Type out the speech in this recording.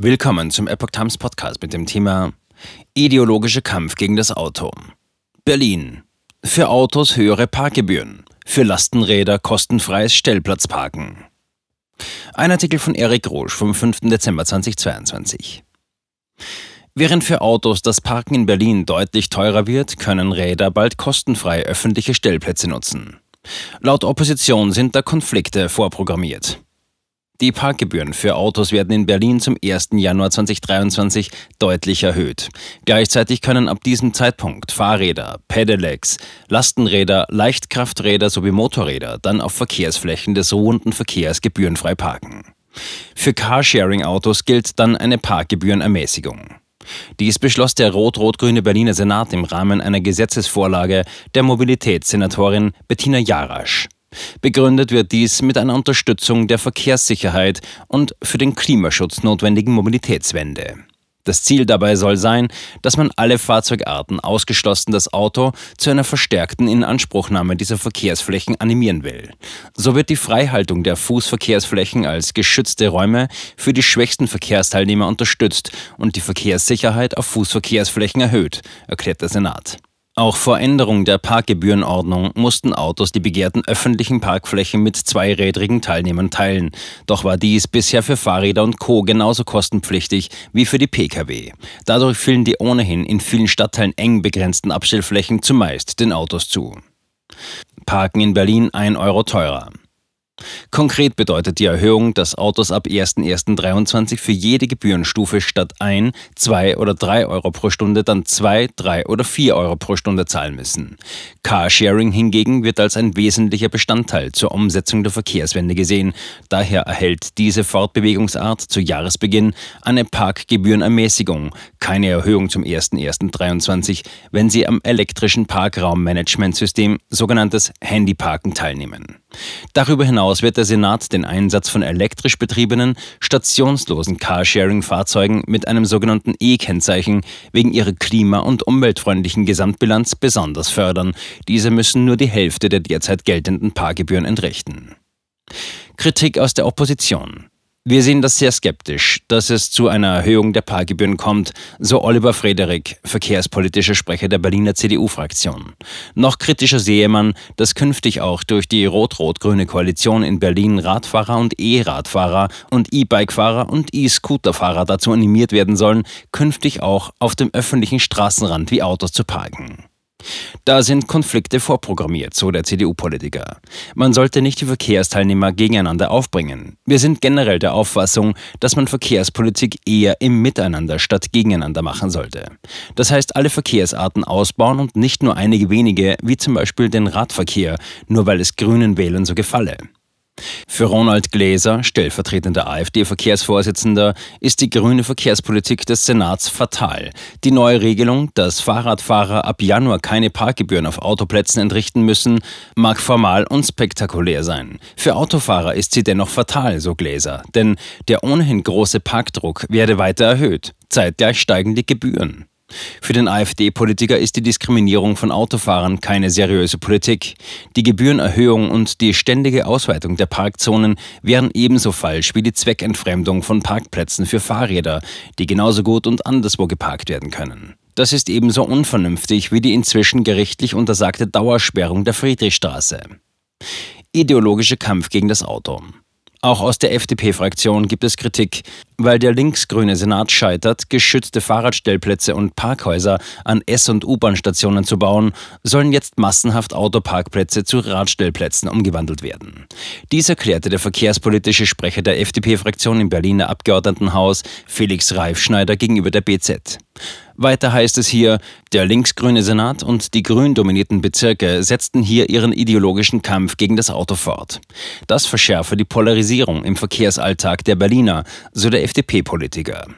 Willkommen zum Epoch Times Podcast mit dem Thema Ideologischer Kampf gegen das Auto. Berlin. Für Autos höhere Parkgebühren. Für Lastenräder kostenfreies Stellplatzparken. Ein Artikel von Eric Roche vom 5. Dezember 2022. Während für Autos das Parken in Berlin deutlich teurer wird, können Räder bald kostenfrei öffentliche Stellplätze nutzen. Laut Opposition sind da Konflikte vorprogrammiert. Die Parkgebühren für Autos werden in Berlin zum 1. Januar 2023 deutlich erhöht. Gleichzeitig können ab diesem Zeitpunkt Fahrräder, Pedelecs, Lastenräder, Leichtkrafträder sowie Motorräder dann auf Verkehrsflächen des ruhenden Verkehrs gebührenfrei parken. Für Carsharing-Autos gilt dann eine Parkgebührenermäßigung. Dies beschloss der rot-rot-grüne Berliner Senat im Rahmen einer Gesetzesvorlage der Mobilitätssenatorin Bettina Jarasch. Begründet wird dies mit einer Unterstützung der Verkehrssicherheit und für den Klimaschutz notwendigen Mobilitätswende. Das Ziel dabei soll sein, dass man alle Fahrzeugarten, ausgeschlossen das Auto, zu einer verstärkten Inanspruchnahme dieser Verkehrsflächen animieren will. So wird die Freihaltung der Fußverkehrsflächen als geschützte Räume für die schwächsten Verkehrsteilnehmer unterstützt und die Verkehrssicherheit auf Fußverkehrsflächen erhöht, erklärt der Senat. Auch vor Änderung der Parkgebührenordnung mussten Autos die begehrten öffentlichen Parkflächen mit zweirädrigen Teilnehmern teilen. Doch war dies bisher für Fahrräder und Co. genauso kostenpflichtig wie für die Pkw. Dadurch fielen die ohnehin in vielen Stadtteilen eng begrenzten Abstellflächen zumeist den Autos zu. Parken in Berlin 1 Euro teurer. Konkret bedeutet die Erhöhung, dass Autos ab 01.01.2023 für jede Gebührenstufe statt 1, 2 oder 3 Euro pro Stunde dann 2, 3 oder 4 Euro pro Stunde zahlen müssen. Carsharing hingegen wird als ein wesentlicher Bestandteil zur Umsetzung der Verkehrswende gesehen. Daher erhält diese Fortbewegungsart zu Jahresbeginn eine Parkgebührenermäßigung, keine Erhöhung zum 01.01.2023, wenn sie am elektrischen Parkraummanagementsystem, sogenanntes Handyparken, teilnehmen. Darüber hinaus wird der Senat den Einsatz von elektrisch betriebenen, stationslosen Carsharing-Fahrzeugen mit einem sogenannten E-Kennzeichen wegen ihrer klima- und umweltfreundlichen Gesamtbilanz besonders fördern. Diese müssen nur die Hälfte der derzeit geltenden Parkgebühren entrichten. Kritik aus der Opposition. Wir sehen das sehr skeptisch, dass es zu einer Erhöhung der Parkgebühren kommt, so Oliver Frederik, verkehrspolitischer Sprecher der Berliner CDU-Fraktion. Noch kritischer sehe man, dass künftig auch durch die rot-rot-grüne Koalition in Berlin Radfahrer und E-Radfahrer und E-Bike-Fahrer und E-Scooter-Fahrer dazu animiert werden sollen, künftig auch auf dem öffentlichen Straßenrand wie Autos zu parken. Da sind Konflikte vorprogrammiert, so der CDU-Politiker. Man sollte nicht die Verkehrsteilnehmer gegeneinander aufbringen. Wir sind generell der Auffassung, dass man Verkehrspolitik eher im Miteinander statt gegeneinander machen sollte. Das heißt, alle Verkehrsarten ausbauen und nicht nur einige wenige, wie zum Beispiel den Radverkehr, nur weil es grünen Wählern so gefalle. Für Ronald Gläser, stellvertretender AfD-Verkehrsvorsitzender, ist die grüne Verkehrspolitik des Senats fatal. Die neue Regelung, dass Fahrradfahrer ab Januar keine Parkgebühren auf Autoplätzen entrichten müssen, mag formal und spektakulär sein. Für Autofahrer ist sie dennoch fatal, so Gläser, denn der ohnehin große Parkdruck werde weiter erhöht. Zeitgleich steigen die Gebühren. Für den AfD-Politiker ist die Diskriminierung von Autofahrern keine seriöse Politik. Die Gebührenerhöhung und die ständige Ausweitung der Parkzonen wären ebenso falsch wie die Zweckentfremdung von Parkplätzen für Fahrräder, die genauso gut und anderswo geparkt werden können. Das ist ebenso unvernünftig wie die inzwischen gerichtlich untersagte Dauersperrung der Friedrichstraße. Ideologischer Kampf gegen das Auto. Auch aus der FDP-Fraktion gibt es Kritik, weil der linksgrüne Senat scheitert, geschützte Fahrradstellplätze und Parkhäuser an S- und U-Bahn-Stationen zu bauen, sollen jetzt massenhaft Autoparkplätze zu Radstellplätzen umgewandelt werden. Dies erklärte der verkehrspolitische Sprecher der FDP-Fraktion im Berliner Abgeordnetenhaus, Felix Reifschneider, gegenüber der BZ. Weiter heißt es hier, der linksgrüne Senat und die grün dominierten Bezirke setzten hier ihren ideologischen Kampf gegen das Auto fort. Das verschärfe die Polarisierung im Verkehrsalltag der Berliner, so der FDP-Politiker.